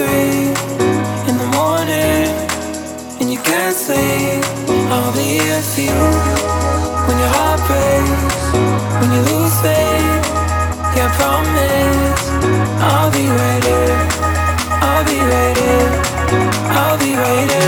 three in the morning and you can't sleep. I'll be here for you when your heart breaks, when you lose faith. Yeah, I promise I'll be waiting. I'll be waiting. I'll be waiting.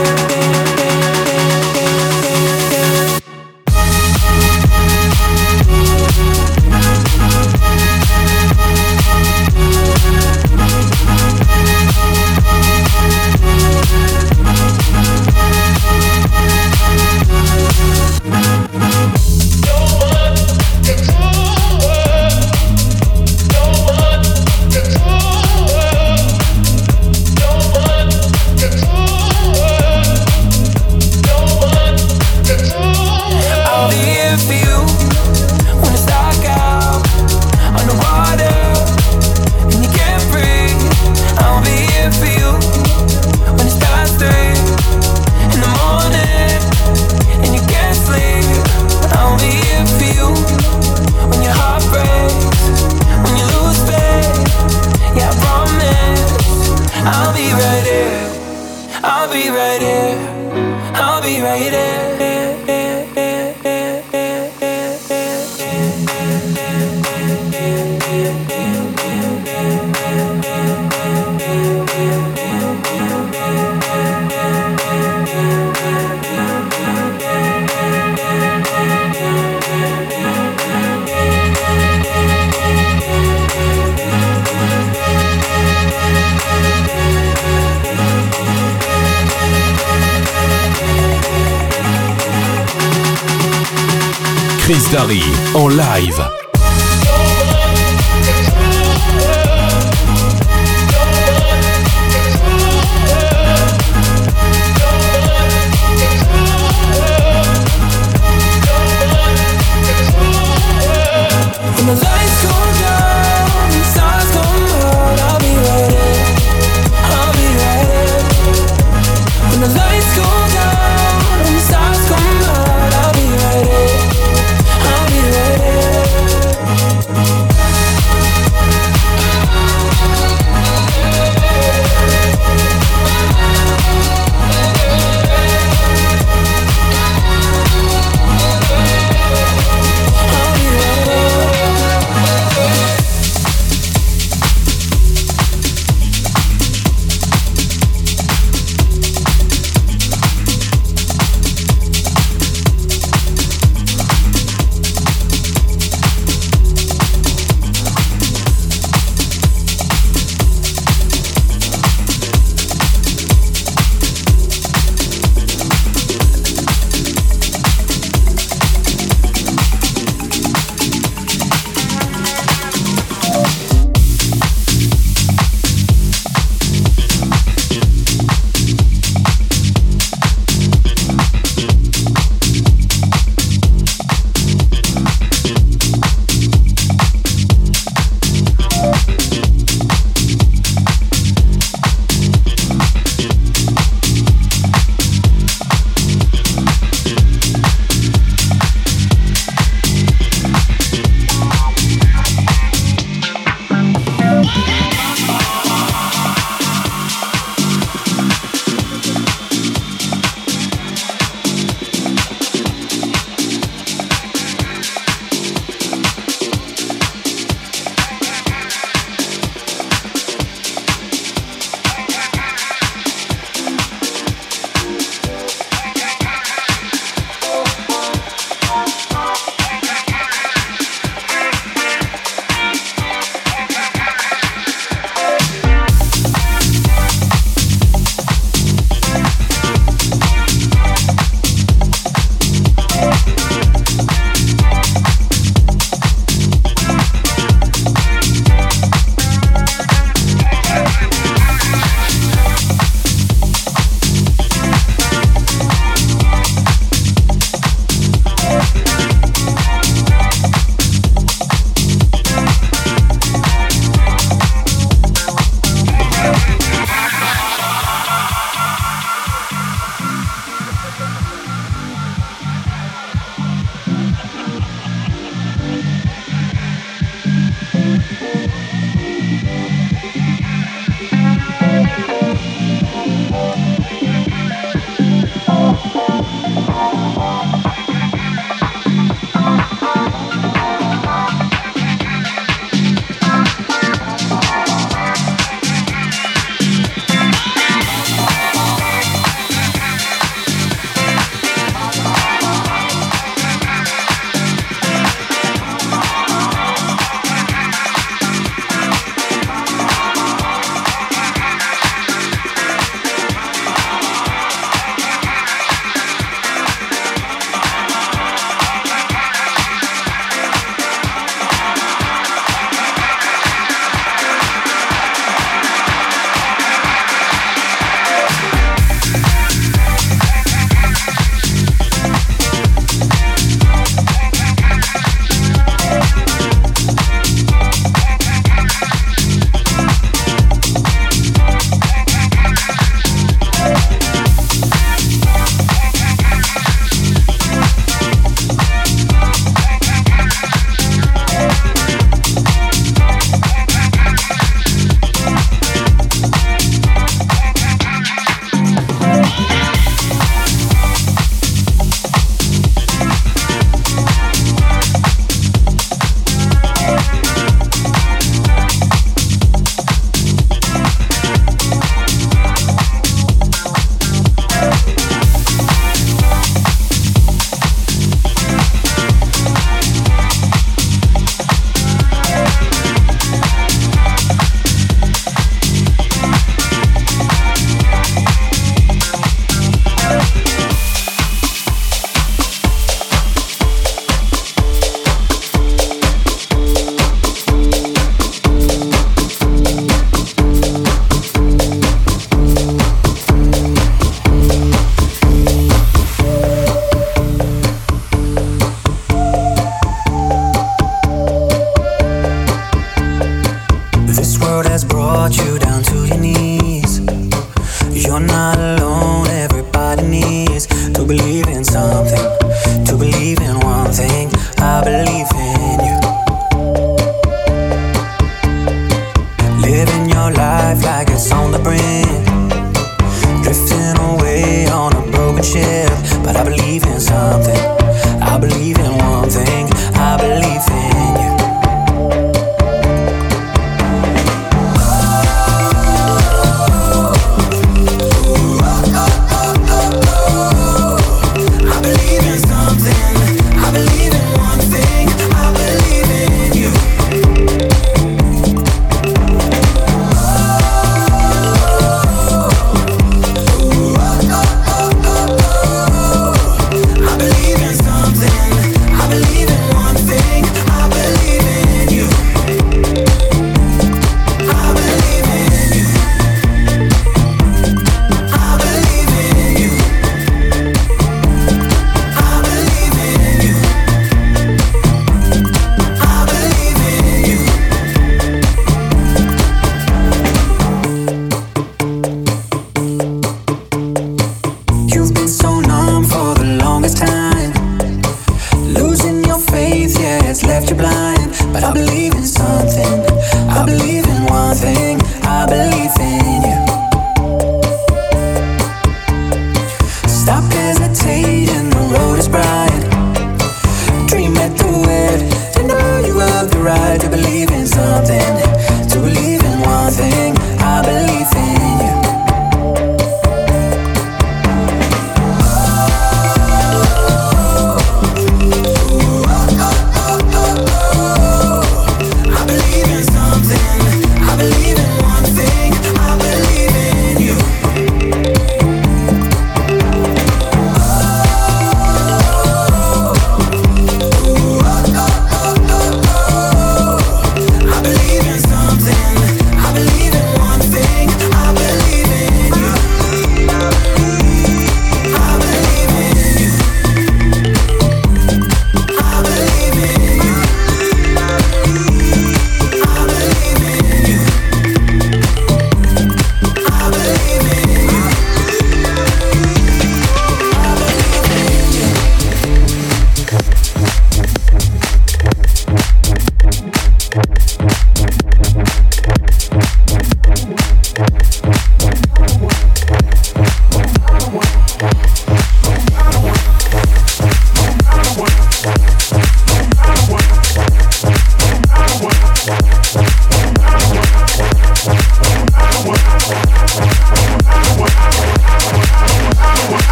Chris Darry en live.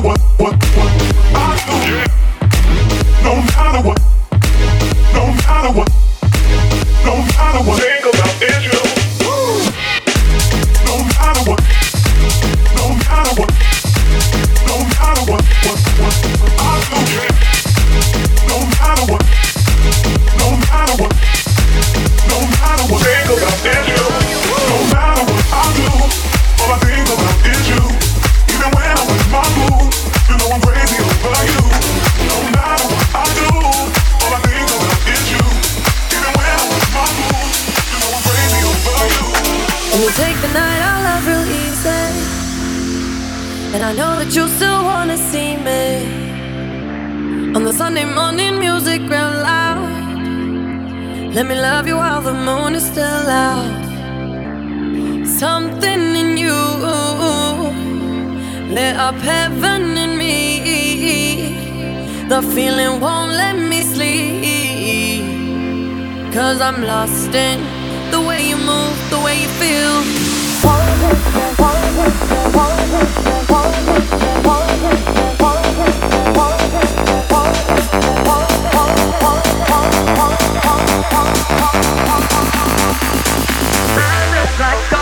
what, what I do. Yeah. No matter what, no matter what. I'm lost in the way you move, the way you feel. I look like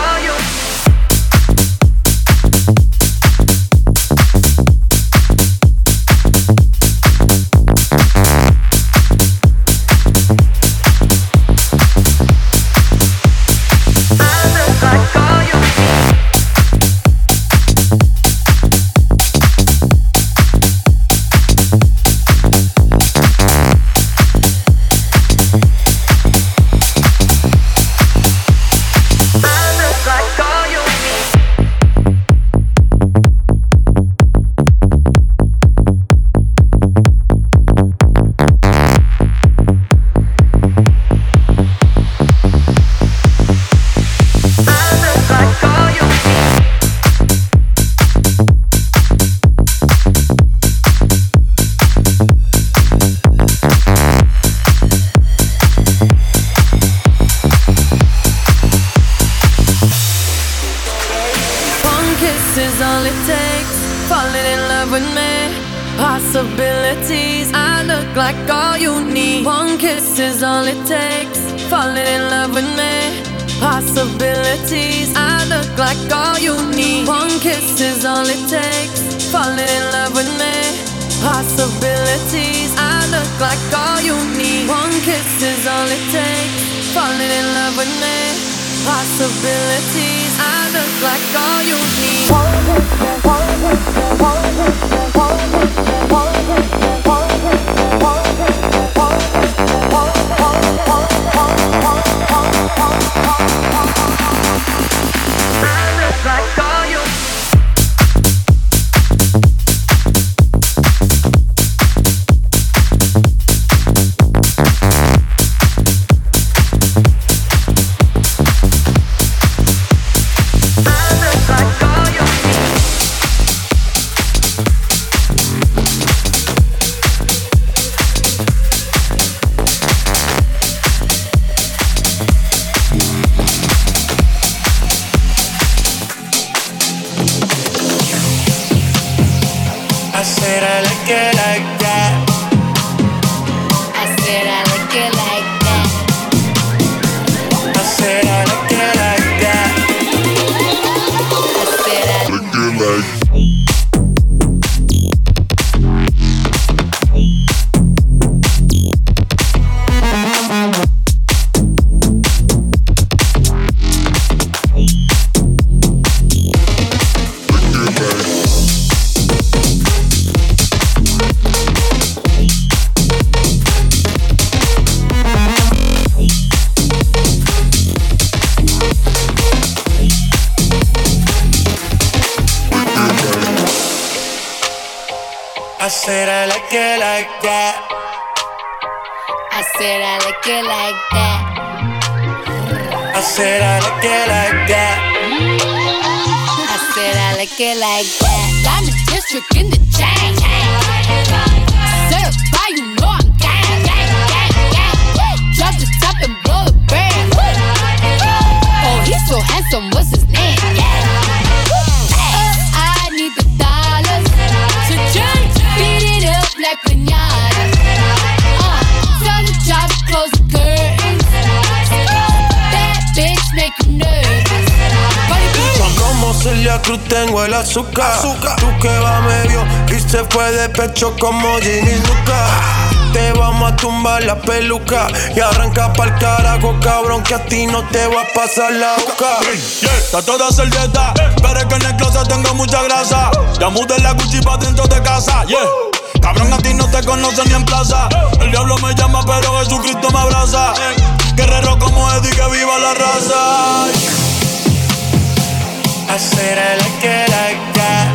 it, I like it like it like that. I'm district in the chain. Cruz tengo el azúcar. Tú que va medio y se fue de pecho como Ginny Luca. Te vamos a tumbar la peluca y arranca pa'l carajo, cabrón, que a ti no te va a pasar la boca. Está toda servieta, pero es que en el closet tengo mucha grasa. Ya mudé la Gucci pa' dentro de casa. Cabrón, a ti no te conocen ni en plaza. El diablo me llama, pero Jesucristo me abraza. Guerrero como Eddie, que viva la raza. I said I like it like that.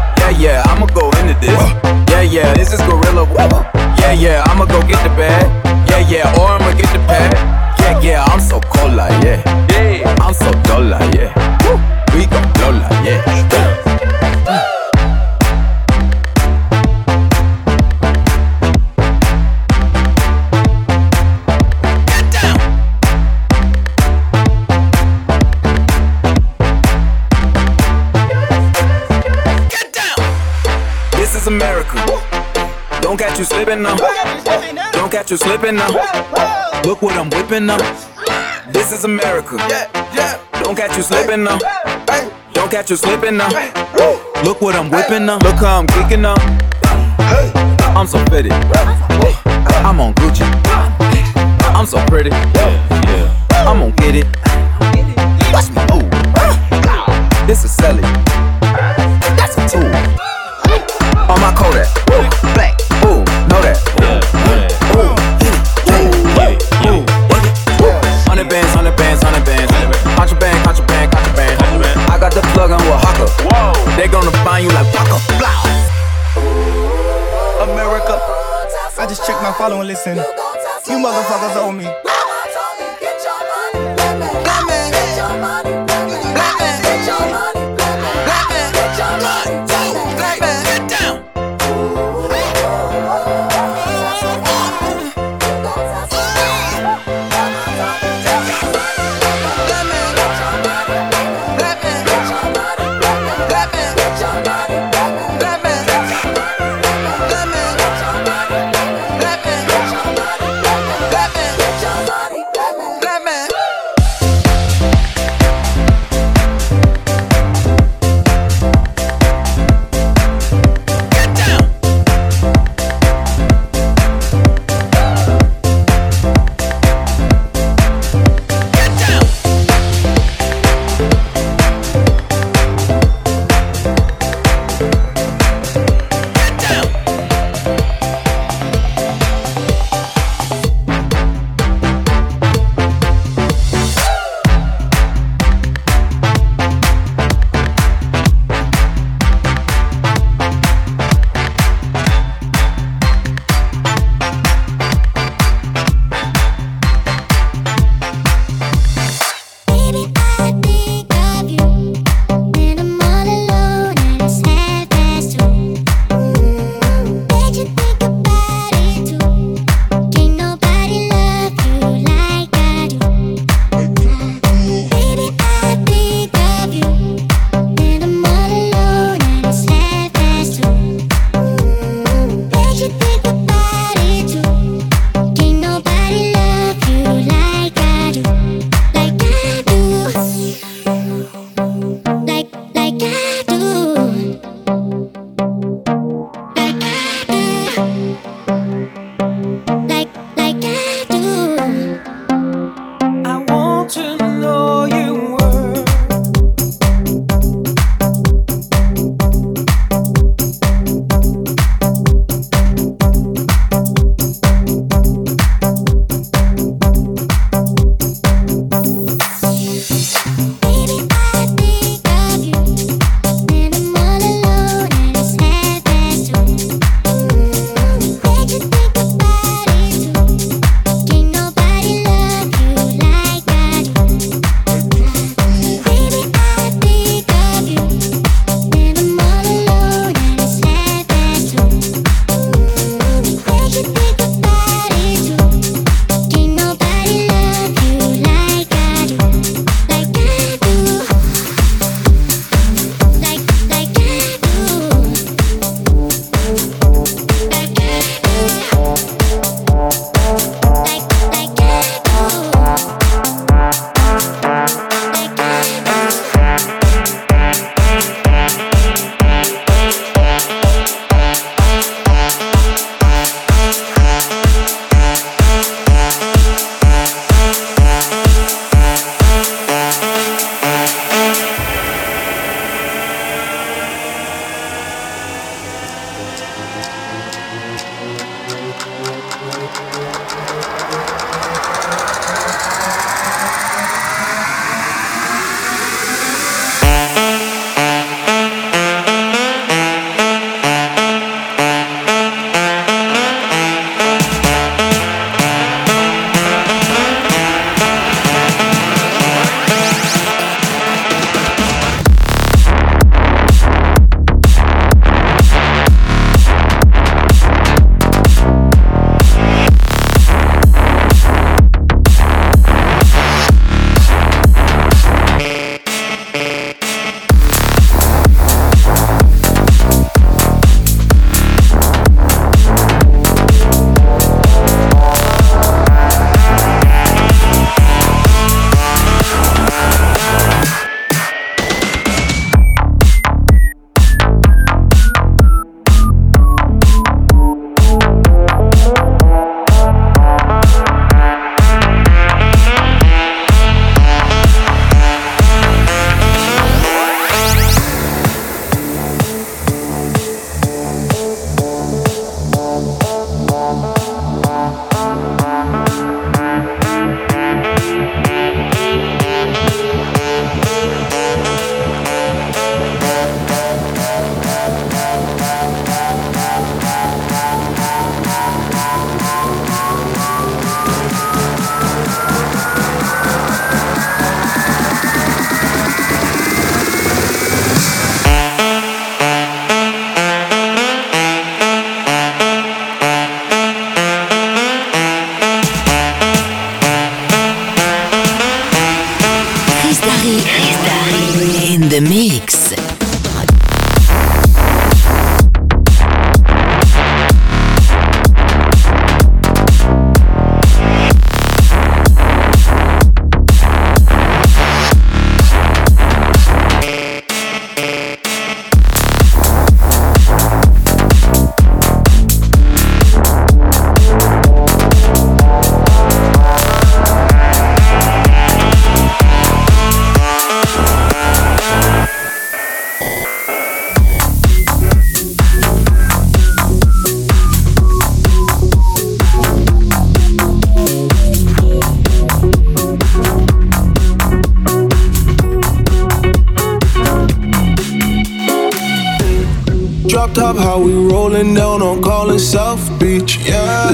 Yeah, I'ma go into this. Yeah, yeah, this is gorilla. Yeah, yeah, I'ma go get the bag. Yeah, yeah, or I'ma get the pad. Yeah, yeah, I'm so cold like you slipping now. Look what I'm whipping now. This is America. Don't catch you slipping now. Don't catch you slipping now. Look what I'm whipping now. Look how I'm kicking now. I'm so fitted. I'm on Gucci. I'm so pretty. I'm gonna get it. Watch me move. This is Sally. That's a tool. On my Kodak. Black. you like waka. America, I just checked my following. Listen, you motherfuckers owe me. Black man, black man, black man.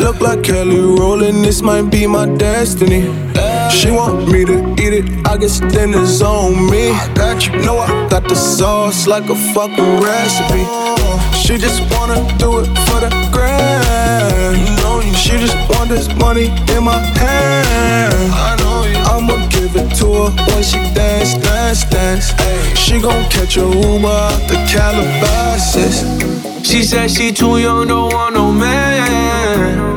Look like Kelly Rowland, this might be my destiny. She want me to eat it, I guess then it's on me. Got you, know I got the sauce like a fucking recipe. She just wanna do it for the grand. You know you. She just want this money in my hand. I know you. I'ma give it to her when she dance, dance, dance. She gon' catch a Uber out the Calabasas. She said she too young, don't want no man.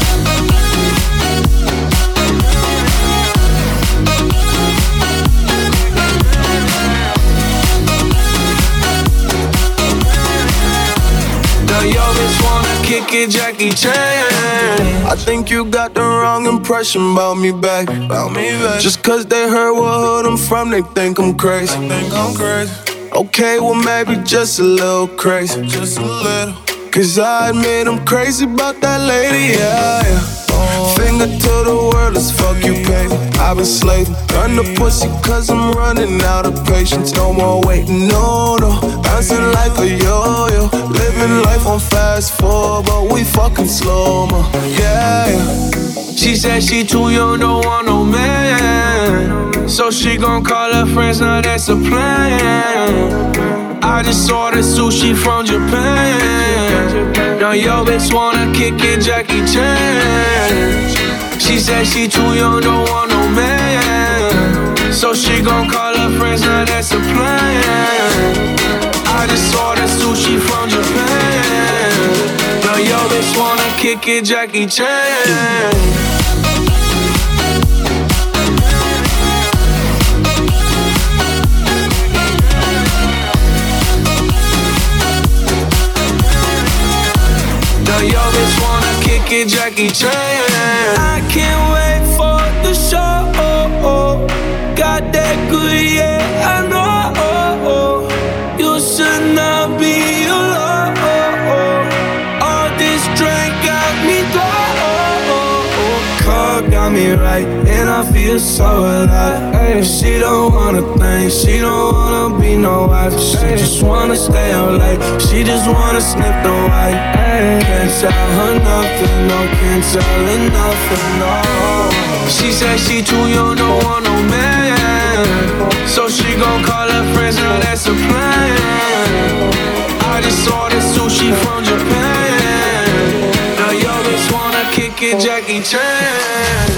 Jackie Chan. I think you got the wrong impression about me back. About me back. Just cause they heard what hood I'm from, they think I'm crazy. They think I'm crazy. Okay, well maybe just a little crazy. Just a little. Cause I admit I'm crazy about that lady, yeah, yeah. Finger to the world, let's fuck you, baby. I've been slaving, run the pussy cause I'm running out of patience. No more waiting, no, no. Bouncing like a yo-yo. Living life on fast forward, but we fucking slow mo, yeah, yeah. She said she too young, don't want no man. So she gon' call her friends, now that's a plan. I just ordered sushi from Japan. Now yo bitch wanna kick it, Jackie Chan. She said she too young, don't want no man. So she gon' call her friends, now that's a plan. I just ordered sushi from Japan. Now yo bitch wanna kick it, Jackie Chan. Yo bitch wanna kick it, Jackie Chan. I can't wait for the show. Got that good, yeah, I know. Me right, and I feel so alive. She don't wanna think, she don't wanna be no wife. She just wanna stay out late, she just wanna sniff the white. Can't tell her nothing, no, can't tell her nothing, no. She said she too young, don't want no man. So she gon' call her friends, now that's a plan. I just ordered sushi from Japan. Now yo bitch wanna kick it, Jackie Chan.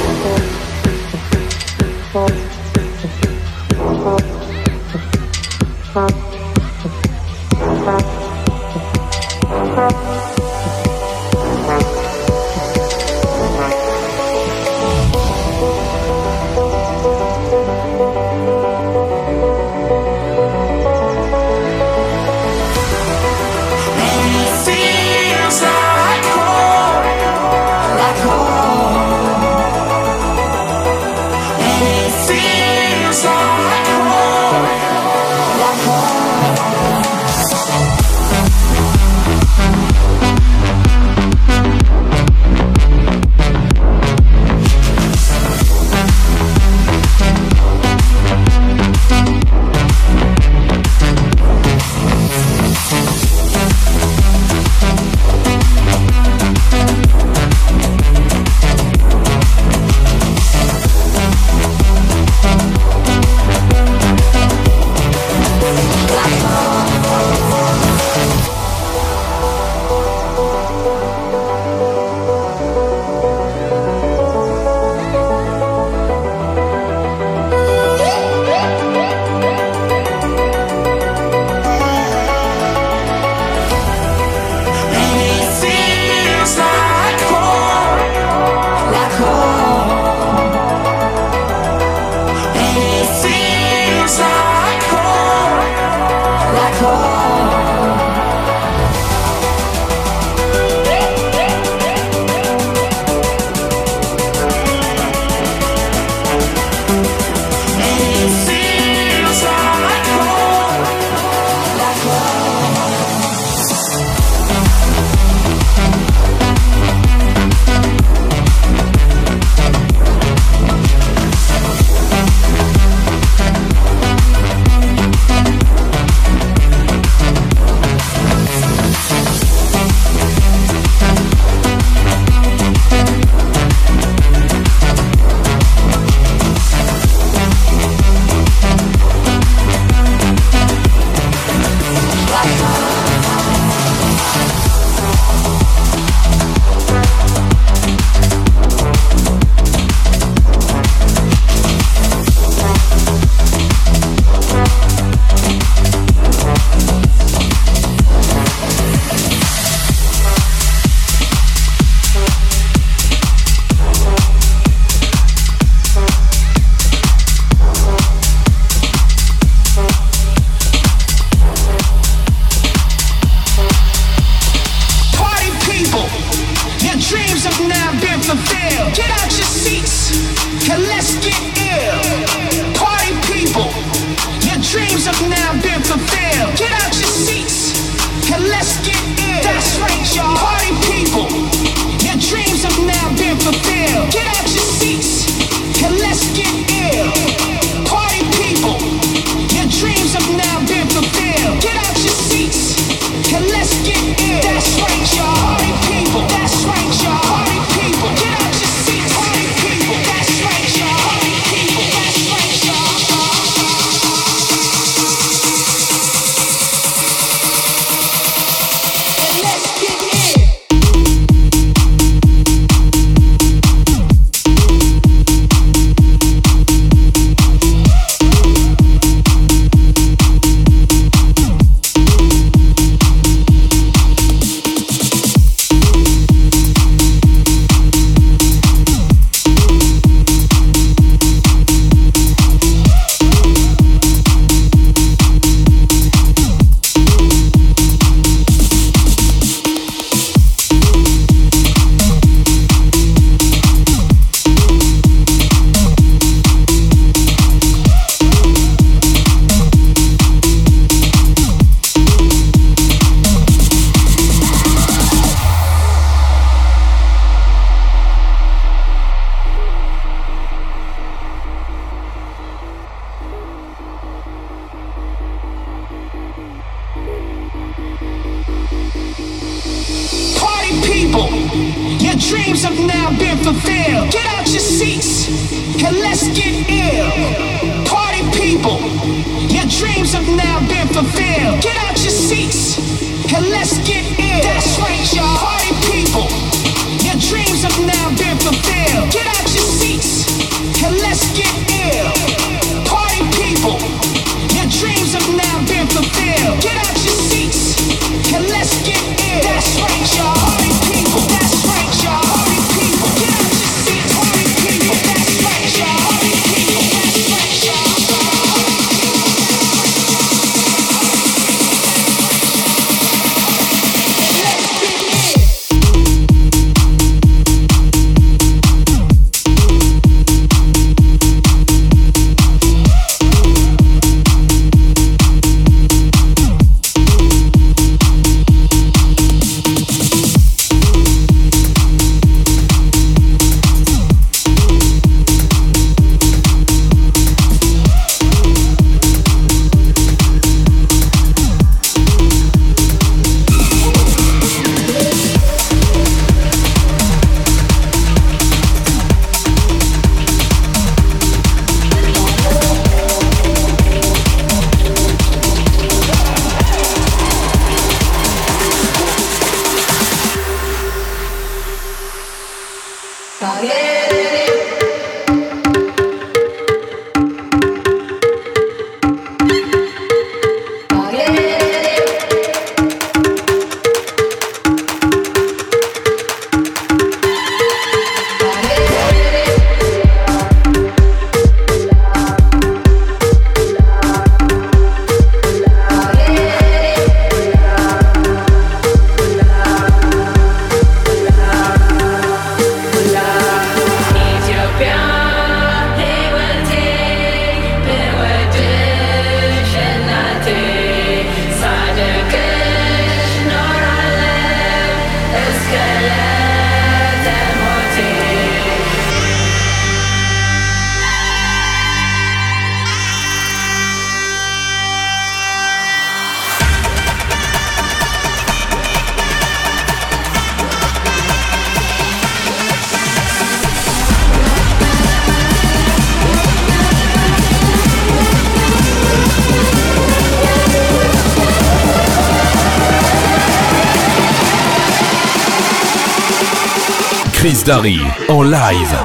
Darius Dari en live.